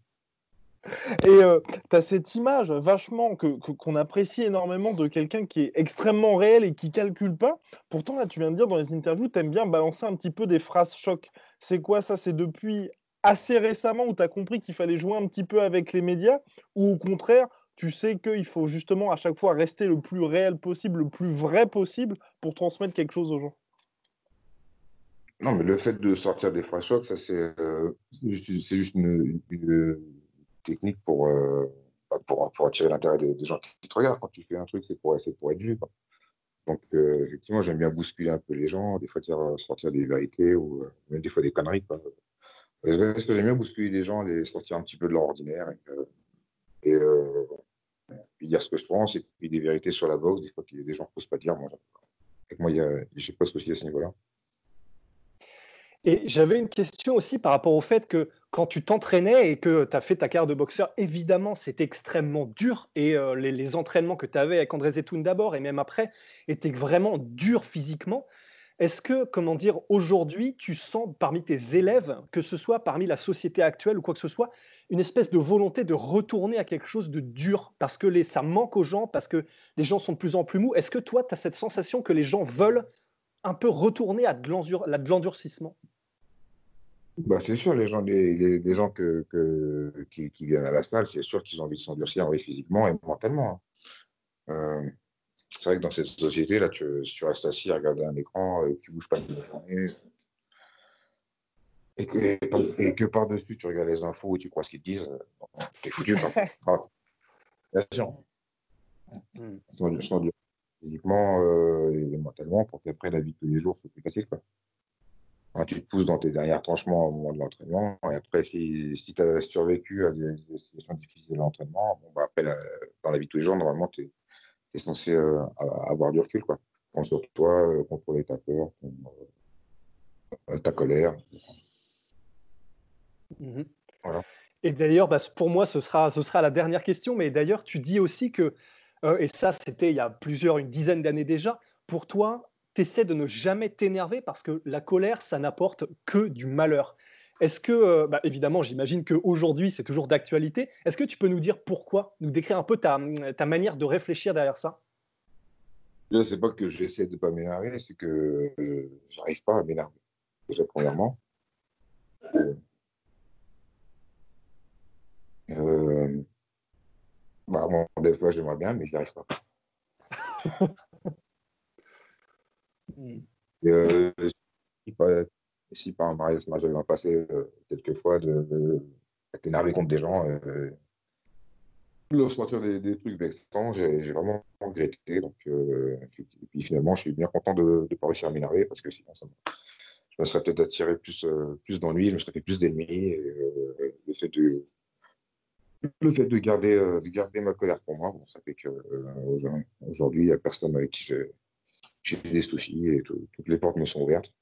[LAUGHS] Et euh, tu as cette image vachement que, qu'on apprécie énormément de quelqu'un qui est extrêmement réel et qui calcule pas. Pourtant, là, tu viens de dire dans les interviews, tu aimes bien balancer un petit peu des phrases choc. C'est quoi ça? C'est depuis assez récemment où tu as compris qu'il fallait jouer un petit peu avec les médias? Ou au contraire, tu sais qu'il faut justement à chaque fois rester le plus réel possible, le plus vrai possible pour transmettre quelque chose aux gens? Non, mais le fait de sortir des phrases choc, ça c'est, euh, juste une technique pour, euh, bah, pour, pour, attirer l'intérêt des, gens qui te regardent. Quand tu fais un truc, c'est pour, pour être vu. Donc, euh, effectivement, j'aime bien bousculer un peu les gens, des fois dire, sortir des vérités ou euh, même des fois des conneries. Parce que j'aime bien bousculer les gens, les sortir un petit peu de leur ordinaire et, puis dire ce que je pense et puis des vérités sur la boxe, des fois que des gens ne posent pas dire. Moi, moi, j'ai pas aussi à ce niveau-là. Et j'avais une question aussi par rapport au fait que quand tu t'entraînais et que tu as fait ta carrière de boxeur, évidemment, c'est extrêmement dur. Et euh, les, entraînements que tu avais avec André Zetoun d'abord et même après étaient vraiment durs physiquement. Est-ce que, comment dire, aujourd'hui, tu sens parmi tes élèves, que ce soit parmi la société actuelle ou quoi que ce soit, une espèce de volonté de retourner à quelque chose de dur parce que ça manque aux gens, parce que les gens sont de plus en plus mous? Est-ce que toi, tu as cette sensation que les gens veulent un peu retourner à de l'endurcissement bah, c'est sûr, les gens, les, les, gens que, que, qui, qui, viennent à la salle, c'est sûr qu'ils ont envie de s'endurcir physiquement et mentalement. Hein. Euh, c'est vrai que dans cette société, là, tu, tu restes assis à regarder un écran et que tu bouges pas une journée, et que, et que par-dessus, tu regardes les infos et tu crois ce qu'ils te disent, euh, t'es foutu. ah, [LAUGHS] bien sûr. Mm. S'endurcir physiquement euh, et mentalement pour qu'après la vie de tous les jours soit plus facile. Quoi. tu te pousses dans tes derniers tranchements au moment de l'entraînement. Et après, si, si tu as survécu à des, situations difficiles de l'entraînement, bon, bah, après, dans la vie de tous les jours, normalement, tu es, censé euh, avoir du recul. Quoi. Prendre sur toi, euh, contrôler ta peur, euh, ta colère. Mhm. Et d'ailleurs, bah, pour moi, ce sera, ce sera la dernière question. Mais d'ailleurs, tu dis aussi que, et ça, c'était il y a plusieurs, une dizaine d'années déjà, pour toi, tu de ne jamais t'énerver parce que la colère, ça n'apporte que du malheur. Est-ce que, euh, bah, évidemment, j'imagine qu'aujourd'hui, c'est toujours d'actualité. Est-ce que tu peux nous dire pourquoi, nous décrire un peu ta, ta manière de réfléchir derrière ça? Là, c'est pas que j'essaie de pas m'énerver, c'est que j'arrive pas à m'énerver. Déjà, premièrement. [LAUGHS] Euh, euh, bah, bon, des fois, j'aimerais bien, mais j'y arrive pas. [LAUGHS] Mm. Euh, si, par un mariage j'avais passé euh, quelques fois de, de, énervé contre des gens, euh, leur sortir des, des trucs vexants, j'ai vraiment regretté. Donc, euh, et puis finalement, je suis bien content de ne pas réussir à m'énerver parce que sinon, ça je me serais peut-être attiré plus, plus d'ennuis, je me serais fait plus d'ennemis. le fait de le fait de garder, de garder ma colère pour moi, bon, ça fait qu'aujourd'hui, il n'y a personne avec qui j'ai des soucis et toutes les portes me sont ouvertes.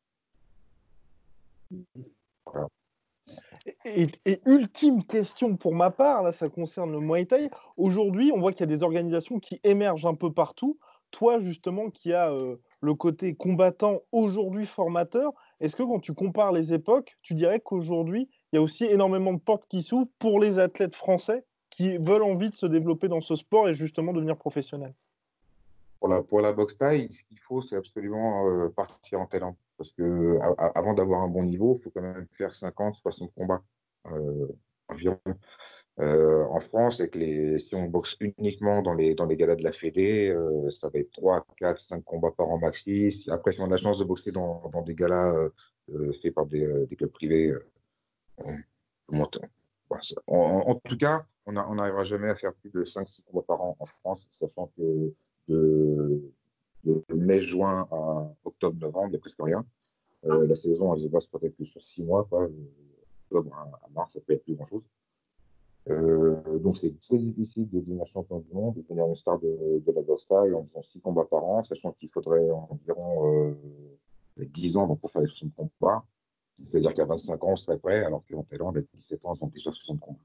Et, ultime question pour ma part, là ça concerne le Muay. Aujourd'hui, on voit qu'il y a des organisations qui émergent un peu partout. Toi, justement, qui as euh, le côté combattant aujourd'hui formateur, est-ce que quand tu compares les époques, tu dirais qu'aujourd'hui, il y a aussi énormément de portes qui s'ouvrent pour les athlètes français qui veulent envie de se développer dans ce sport et justement devenir professionnels pour la, boxe taille, ce qu'il faut, c'est absolument euh, partir en talent. Parce que avant d'avoir un bon niveau, il faut quand même faire 50, 60 combats euh, environ. Euh, en France, les, si on boxe uniquement dans les, dans les galas de la Fédé, ça va être 3, 4, 5 combats par an maxi. Après, si on a la chance de boxer dans, des galas faits par des, clubs privés, en, en, tout cas, on n'arrivera jamais à faire plus de 5-6 combats par an en France, sachant que de, mai-juin à octobre-novembre, il n'y a presque rien. Euh, la saison, elle se base peut-être plus sur six mois, quoi. octobre à, mars, ça peut être plus grand-chose. Euh, donc c'est très difficile de devenir champion du monde, de devenir une star de, de la Bosta en faisant six combats par an, sachant qu'il faudrait environ euh, 10 ans pour faire les 60 combats. C'est-à-dire qu'à 25 ans, on serait prêt, alors qu'en Thaïlande, à 17 ans, on sont plus 60 combats.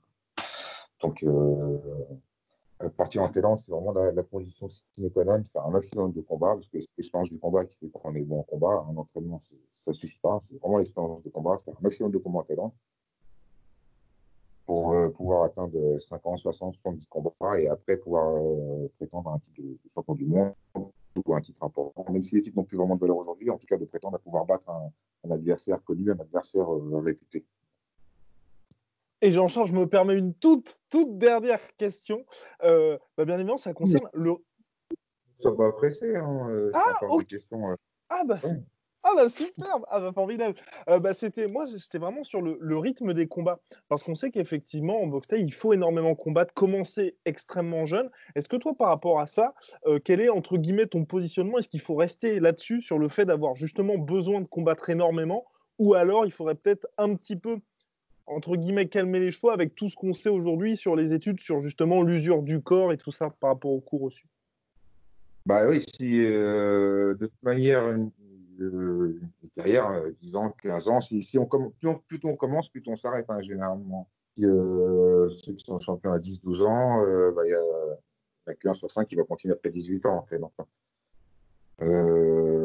Donc, euh, partir en Thaïlande, c'est vraiment la, condition sine qua non, faire un maximum de combats, parce que c'est l'expérience du combat qui fait qu'on est bon en combat. Un entraînement, ça ne suffit pas. C'est vraiment l'expérience de combat, faire un maximum de combats en Thaïlande pouvoir atteindre 50, 60, 70 combats et après pouvoir euh, prétendre à un titre de, champion du monde ou un titre important. Même si les titres n'ont plus vraiment de valeur aujourd'hui, en tout cas de prétendre à pouvoir battre un, un adversaire connu, un adversaire réputé. Et Jean-Charles, je me permets une toute, toute dernière question. Euh, bah, bien évidemment, ça concerne le. Ça va presser. Hein, euh, ah, question, euh. ah, bah, ah, bah, superbe, ah bah formidable. bah, c'était moi, c'était vraiment sur le, rythme des combats, parce qu'on sait qu'effectivement en boxe il faut énormément combattre, commencer extrêmement jeune. Est-ce que toi, par rapport à ça, quel est entre guillemets ton positionnement? Est-ce qu'il faut rester là-dessus sur le fait d'avoir justement besoin de combattre énormément, ou alors il faudrait peut-être un petit peu entre guillemets, calmer les chevaux avec tout ce qu'on sait aujourd'hui sur les études sur justement l'usure du corps et tout ça par rapport au cours reçu Bah oui, si euh, de toute manière, carrière, 10 euh, ans, 15 ans, si, on, plus, on, commence, plus on s'arrête hein, généralement. Si, euh, ceux qui sont champions à 10-12 ans, bah, il y a, qu'un sur 5 qui va continuer après 18 ans. En donc,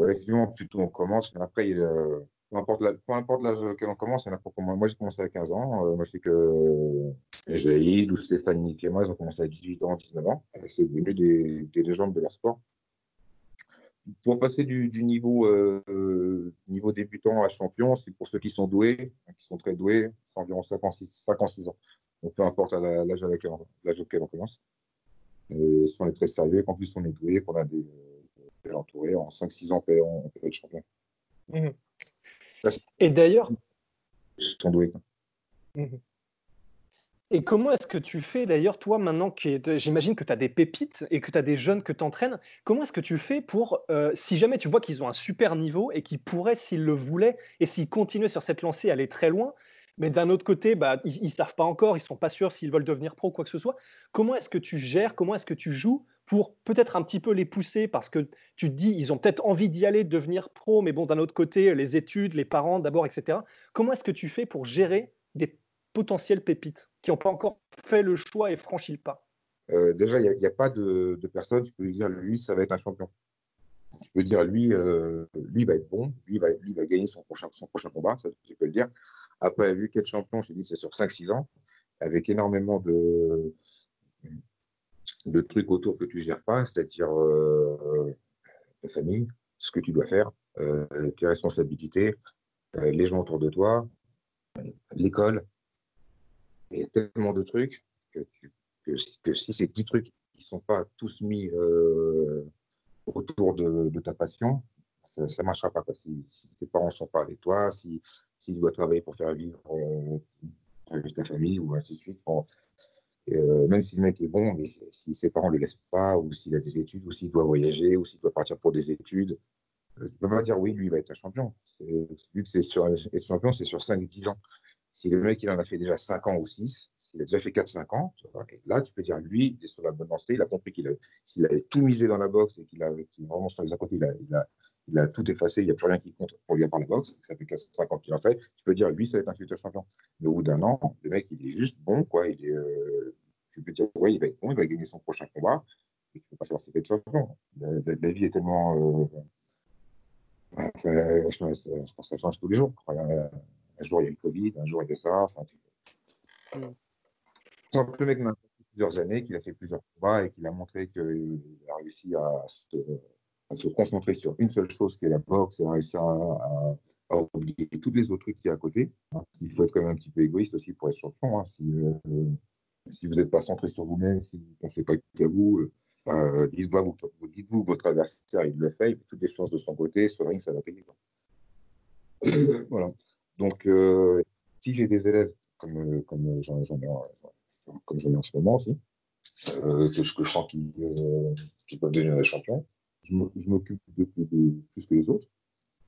effectivement, plus on commence, après, il y a peu importe l'âge auquel on commence, il y en a pour moi. Moi, j'ai commencé à 15 ans. Euh, moi, je sais que euh, Jaïd ou Stéphanie et moi, ils ont commencé à 18 ans, 19 ans. C'est devenu des, des, légendes de leur sport. Pour passer du, du niveau, euh, niveau débutant à champion, c'est pour ceux qui sont doués, qui sont très doués, c'est environ 56, 56 ans. Donc, peu importe l'âge auquel on commence. Et si on est très sérieux, qu'en plus on est doué, qu'on a des, des entourés, en 5-6 ans, on peut, être champion. Mmh. Et d'ailleurs. Ils sont doués. Et comment est-ce que tu fais d'ailleurs, toi, maintenant, j'imagine que tu as des pépites et que tu as des jeunes que tu entraînes, comment est-ce que tu fais pour, euh, si jamais tu vois qu'ils ont un super niveau et qu'ils pourraient, s'ils le voulaient, et s'ils continuaient sur cette lancée, aller très loin, mais d'un autre côté, bah, ils ne savent pas encore, ils ne sont pas sûrs s'ils veulent devenir pro quoi que ce soit. Comment est-ce que tu gères, comment est-ce que tu joues pour peut-être un petit peu les pousser? Parce que tu te dis, ils ont peut-être envie d'y aller, de devenir pro, mais bon, d'un autre côté, les études, les parents d'abord, etc. Comment est-ce que tu fais pour gérer des potentielles pépites qui n'ont pas encore fait le choix et franchi le pas euh, Déjà, il n'y a, pas de, personne, tu peux lui dire, lui, ça va être un champion. Tu peux dire, lui, euh, lui va être bon, lui va, va gagner son prochain, combat, ça, tu peux le dire. Après, vu qu'être champion, je dis, c'est sur 5-6 ans, avec énormément de, de trucs autour que tu ne gères pas, c'est-à-dire euh, ta famille, ce que tu dois faire, euh, tes responsabilités, euh, les gens autour de toi, l'école. Il y a tellement de trucs que, si ces petits trucs ne sont pas tous mis autour de, ta passion, ça ne marchera pas. Si, si, tes parents ne sont pas avec toi, si, s'il doit travailler pour faire vivre euh, ta famille ou ainsi de suite. Euh, même si le mec est bon, mais si ses parents ne le laissent pas, ou s'il a des études, ou s'il doit voyager, ou s'il doit partir pour des études, euh, tu ne peux pas dire oui, lui, il va être un champion. Que c'est sur champion, c'est sur 5-10 ans. Si le mec, il en a fait déjà 5 ans ou 6, s'il a déjà fait 4-5 ans, là, tu peux dire lui, il est sur la bonne lancée, il a compris qu'il avait tout misé dans la boxe et qu'il a, vraiment sur les à il a tout effacé, il n'y a plus rien qui compte pour lui à part la boxe, ça fait 50 ans qu'il en fait, tu peux dire, lui, ça va être un futur champion. Mais au bout d'un an, le mec, il est juste bon, quoi. Il est, euh, tu peux dire, oui, il va être bon, il va gagner son prochain combat, et tu peux pas savoir s'il va être champion. La, vie est tellement. Euh, je, pense que ça change tous les jours. Un jour, il y a le Covid, un jour, il y a ça. Enfin, tu... mm. Le mec m'a fait plusieurs années, qu'il a fait plusieurs combats et qu'il a montré qu'il a réussi à se à se concentrer sur une seule chose qui est la boxe et à réussir à, oublier tous les autres trucs qui y a à côté. Il faut être quand même un petit peu égoïste aussi pour être champion. Hein. Si, euh, si, vous n'êtes pas centré sur vous-même, si vous ne pensez pas qu'à vous, euh, bah, dites-vous dites votre adversaire, il le fait, il toutes les chances de son côté, sur le ring, ça va payer. [COUGHS] voilà. Donc, euh, si j'ai des élèves, comme, comme j'en ai, en ce moment aussi, que, je, que je sens qu'ils peuvent devenir des champions, je m'occupe de, plus que les autres.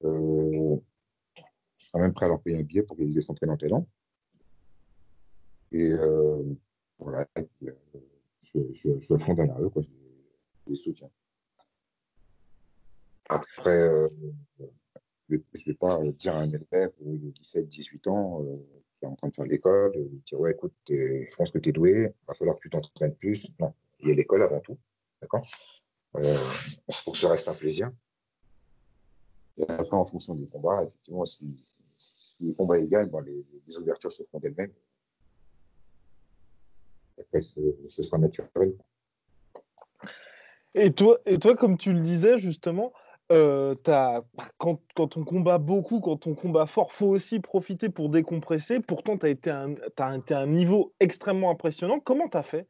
Euh, je serais même prêt à leur payer un billet pour qu'ils aient s'entraînent en talent. Et euh, voilà, je, je, suis à fond derrière eux, quoi. Je, les soutiens. Après, euh, je ne vais pas dire à un élève de 17, 18 ans qui est en train de faire l'école, dire Ouais, écoute, je pense que tu es doué, il va falloir que tu t'entraînes plus. Non, il y a l'école avant tout. D'accord? Euh, faut que ça reste un plaisir. Et après, en fonction des combats, effectivement, si, les combats égales, les, ouvertures se font d'elles-mêmes. Après, ce, sera naturel. Et toi, et toi, comme tu le disais justement, euh, quand, quand, on combat beaucoup, quand on combat fort, faut aussi profiter pour décompresser. Pourtant, tu as été un, as un niveau extrêmement impressionnant. Comment tu as fait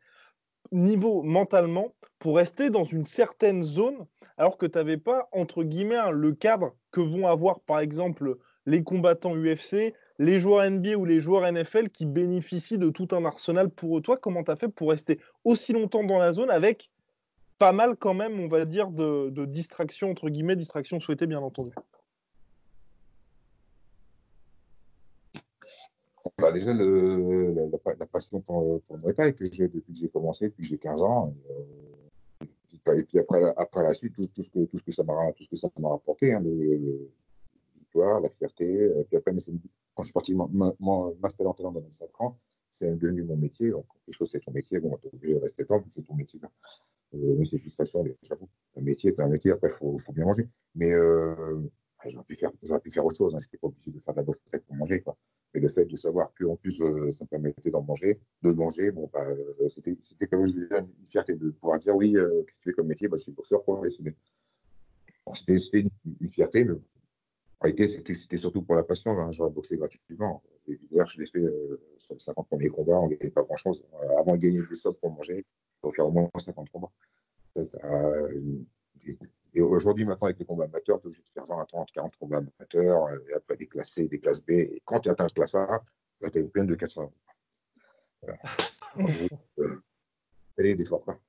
niveau mentalement pour rester dans une certaine zone alors que tu n'avais pas, entre guillemets, le cadre que vont avoir, par exemple, les combattants UFC, les joueurs NBA ou les joueurs NFL qui bénéficient de tout un arsenal pour toi. Comment tu as fait pour rester aussi longtemps dans la zone avec pas mal quand même, on va dire, de, de distractions, entre guillemets, distractions souhaitées, bien entendu bah déjà, la, la, passion pour, le Muay que j'ai depuis que j'ai commencé, depuis que j'ai 15 ans. Et, euh, et, puis après, après la suite, tout, ce que, tout ce que ça m'a tout ce que ça m'a rapporté, hein, le, victoire, la fierté. Et puis après, quand je suis parti m'installer en talent dans 25 ans, c'est devenu mon métier. Donc, quelque chose, c'est ton métier. Bon, tu es obligé de rester temps, c'est ton métier. Euh, mais c'est frustration, j'avoue. Un métier, c'est un métier, après, il faut, bien manger. Mais euh, j'aurais pu, faire, pu faire autre chose. Hein. Je n'étais pas obligé de faire de la boxe pour manger. Quoi. Et le fait de savoir qu'en plus, euh, ça me permettait d'en manger, de manger, bon, bah, euh, c'était, quand même une fierté de pouvoir dire oui, qu'est-ce que tu fais comme métier? Bah, Je suis boxeur professionnel. c'était, c'était une, fierté, mais en réalité, c'était, surtout pour la passion. Hein. J'aurais boxé gratuitement. D'ailleurs, je l'ai fait sur les 50 premiers combats, on ne gagnait pas grand-chose. avant de gagner des sommes pour manger, il faut faire au moins 50 combats. Et aujourd'hui, maintenant, avec les combats amateurs, tu es obligé de faire 20, 30, 40 combats amateurs, et après des classes C, des classes B. Et quand tu atteins la classe A, tu as une peine de 400 euros. Voilà. [LAUGHS] Euh, aller des forts. quoi.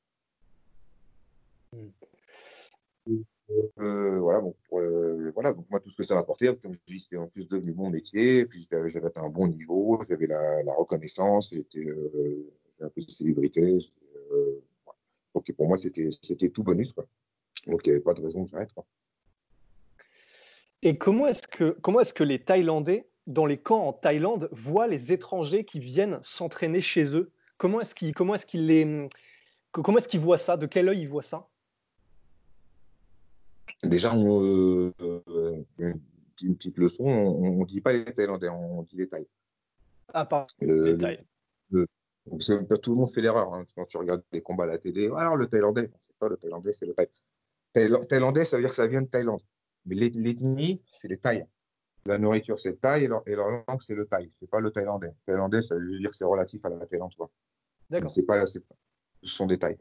Euh, voilà, bon, euh, voilà, donc moi, tout ce que ça m'a apporté, comme je dis, c'était en plus devenu mon métier, puis j'avais un bon niveau, j'avais la, reconnaissance, j'étais euh, j'avais un peu de célébrité. donc pour moi, c'était tout bonus. Quoi. Donc il n'y avait pas de raison que j'arrête. Et comment est-ce que, est-ce que les Thaïlandais, dans les camps en Thaïlande, voient les étrangers qui viennent s'entraîner chez eux? Comment est-ce qu'ils est-ce qu'ils les, comment est-ce qu'ils voient ça? De quel œil ils voient ça? Déjà, on, euh, euh, une, petite leçon, on ne dit pas les Thaïlandais, on dit les Thaïs. Ah, pardon. Euh, les Thaïs. Tout le monde fait l'erreur hein, quand tu regardes des combats à la télé. Alors le Thaïlandais, c'est pas le Thaïlandais, c'est le Thaï. Thaïla- Thaïlandais, ça veut dire que ça vient de Thaïlande. Mais l'eth- l'ethnie, c'est les Thaïs. La nourriture, c'est le Thaï et leur, et leur langue, c'est le Thaï. C'est pas le Thaïlandais. Thaïlandais, ça veut dire que c'est relatif à la Thaïlande. D'accord. C'est pas, ce sont des Thaïs.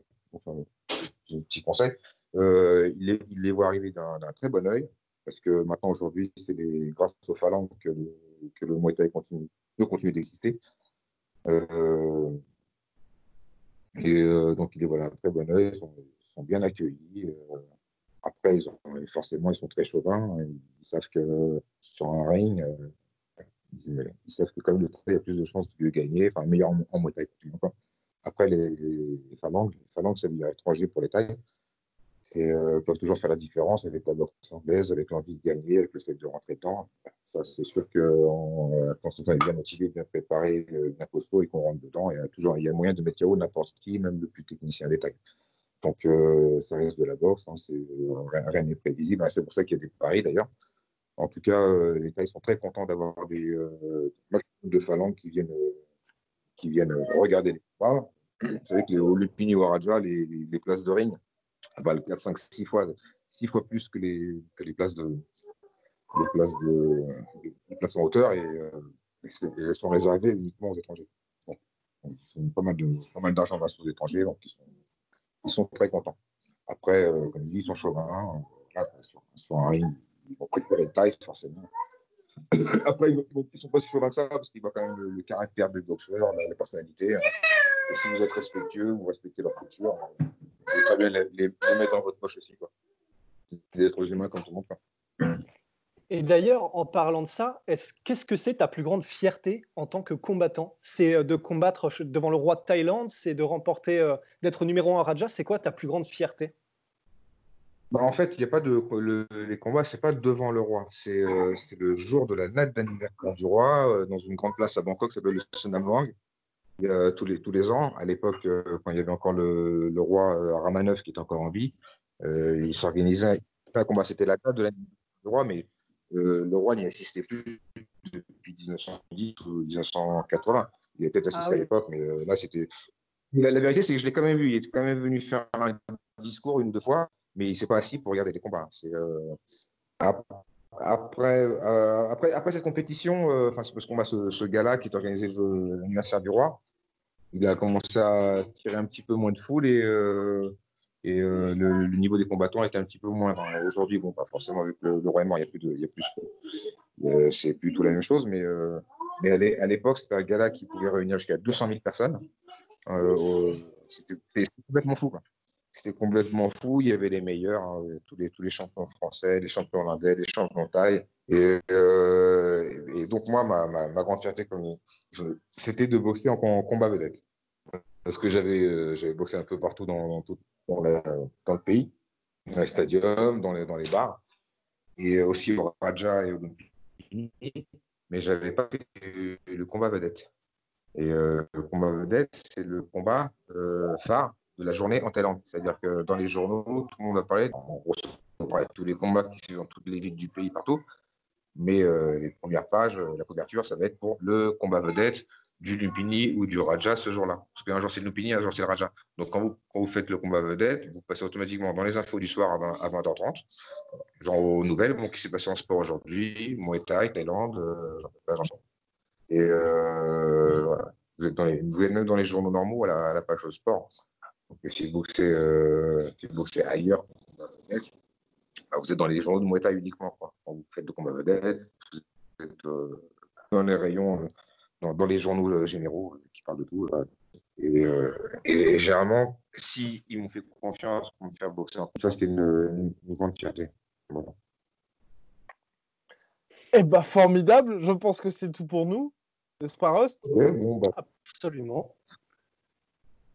J'ai un petit conseil. Euh, il, les, il voit arriver d'un très bon œil, parce que maintenant, aujourd'hui, c'est grâce aux phalanges que le, que Muay Thai continue, peut continuer d'exister. Euh, et euh, donc, il voit d'un très bon œil, ils sont, bien accueillis. euh. après, forcément, ils sont très chauvins. Ils savent que sur un ring, euh, ils, savent que comme le Thaï a plus de chances de gagner, enfin, meilleur en, en Muay Thai. Après, les, les, phalanges, les phalanges, ça veut dire étranger pour les Thaïs. Et euh, peuvent toujours faire la différence avec la boxe anglaise, avec l'envie de gagner, avec le fait de rentrer dedans. Ça, c'est sûr que en- euh, quand on est bien motivé, bien préparé, euh, bien costaud et qu'on rentre dedans, il y a toujours moyen de mettre KO n'importe qui, même le plus technicien détail. Donc, ça reste de la boxe, hein, rien n'est prévisible. hein, c'est pour ça qu'il y a des paris d'ailleurs. En tout cas, les Thaïs sont très contents d'avoir des maximum de phalanges qui viennent, qui viennent regarder les combats. Vous savez que les, Lupini ou à Raja, les, les, les places de ring, valent 4, 5, 6 fois, 6 fois plus que les, que les places de les places de les places en hauteur et, euh, elles sont réservées uniquement aux étrangers. Ils sont pas mal de pas mal d'argent grâce aux étrangers, donc ils sont, ils sont très contents. Après, euh, comme je dis, ils sont chauvins. euh, sur, un ring, ils vont préférer le taille, forcément. [COUGHS] Après, ils ne sont pas si chauvins que ça, parce qu'ils voient quand même le, caractère du boxeur, la, la personnalité. hein. Et si vous êtes respectueux, vous respectez leur culture, euh, vous pouvez très bien les, les- les mettre dans votre poche aussi. Quoi. C'est des êtres humains comme tout le monde. quoi. Et d'ailleurs, en parlant de ça, est-ce- qu'est-ce que c'est ta plus grande fierté en tant que combattant? C'est euh, de combattre devant le roi de Thaïlande, c'est de remporter, euh, d'être numéro un à Raja. C'est quoi ta plus grande fierté? Bah, en fait, il n'y a pas de le- les combats, c'est pas devant le roi, c'est euh, c'est le jour de la date d'anniversaire du roi euh, dans une grande place à Bangkok, qui s'appelle le Sonam A tous les tous les ans, à l'époque euh, quand il y avait encore le, le roi euh, Rama IX qui était encore en vie, euh, il s'organisait un combat. C'était la date de l'anniversaire du roi, mais euh, le roi n'y assistait plus depuis 1910 ou 1980. Il était peut-être assisté Ah oui. à l'époque, mais euh, là c'était. La, la vérité, c'est que je l'ai quand même vu. Il était quand même venu faire un discours une ou deux fois mais il s'est pas assis pour regarder les combats. C'est euh, ap- après, euh, après, après cette compétition, euh, enfin c'est parce qu'on a ce, ce gala qui est organisé l'anniversaire du roi. Il a commencé à tirer un petit peu moins de foule et, euh, et euh, le, niveau des combattants était un petit peu moins. Aujourd'hui, bon, pas forcément avec le, mort, il y a plus de, il a plus, euh, c'est plus tout la même chose, mais, mais à l'é- à l'époque c'était un gala qui pouvait réunir jusqu'à 200 000 personnes. C'était complètement fou. Quoi. C'était complètement fou. Il y avait les meilleurs, hein, tous, les, tous les champions français, les champions hollandais, les champions thaï. Et, euh, et donc, moi, ma, ma, ma grande fierté, c'était de boxer en, combat vedette. Parce que j'avais euh, boxé un peu partout dans, tout- dans, la- dans le pays, dans les stadiums, dans les, dans les bars, et aussi au Raja et au mais j'avais pas fait le, combat vedette. Et euh, le combat vedette, c'est le combat euh, phare de la journée en Thaïlande. C'est-à-dire que dans les journaux, tout le monde va parler, en gros, on parler de tous les combats qui se font dans toutes les villes du pays, partout. Mais euh, les premières pages, euh, la couverture, ça va être pour le combat vedette du Lumpini ou du Raja ce jour-là. Parce qu'un jour c'est le Lumpini, un jour c'est le Raja. Donc quand vous, faites le combat vedette, vous passez automatiquement dans les infos du soir à, 20, à 20h30, genre aux nouvelles, bon, qui s'est passé en sport aujourd'hui, Muay Thai, Thaïlande, euh, pas. Et euh, voilà. Vous êtes, dans les, vous êtes même dans les journaux normaux à la, à la page sport. Donc, si vous boxez, euh, si vous boxez ailleurs, bah, vous êtes dans les journaux de Muay Thai uniquement. Quoi. Quand vous faites de combat vedette, vous êtes euh, dans les rayons, euh, dans, les journaux généraux qui parlent de tout. Et, généralement, si ils m'ont fait confiance pour me faire boxer, ça c'était une, grande fierté. Eh bah formidable, je pense que c'est tout pour nous, n'est-ce pas Rust bah. Absolument.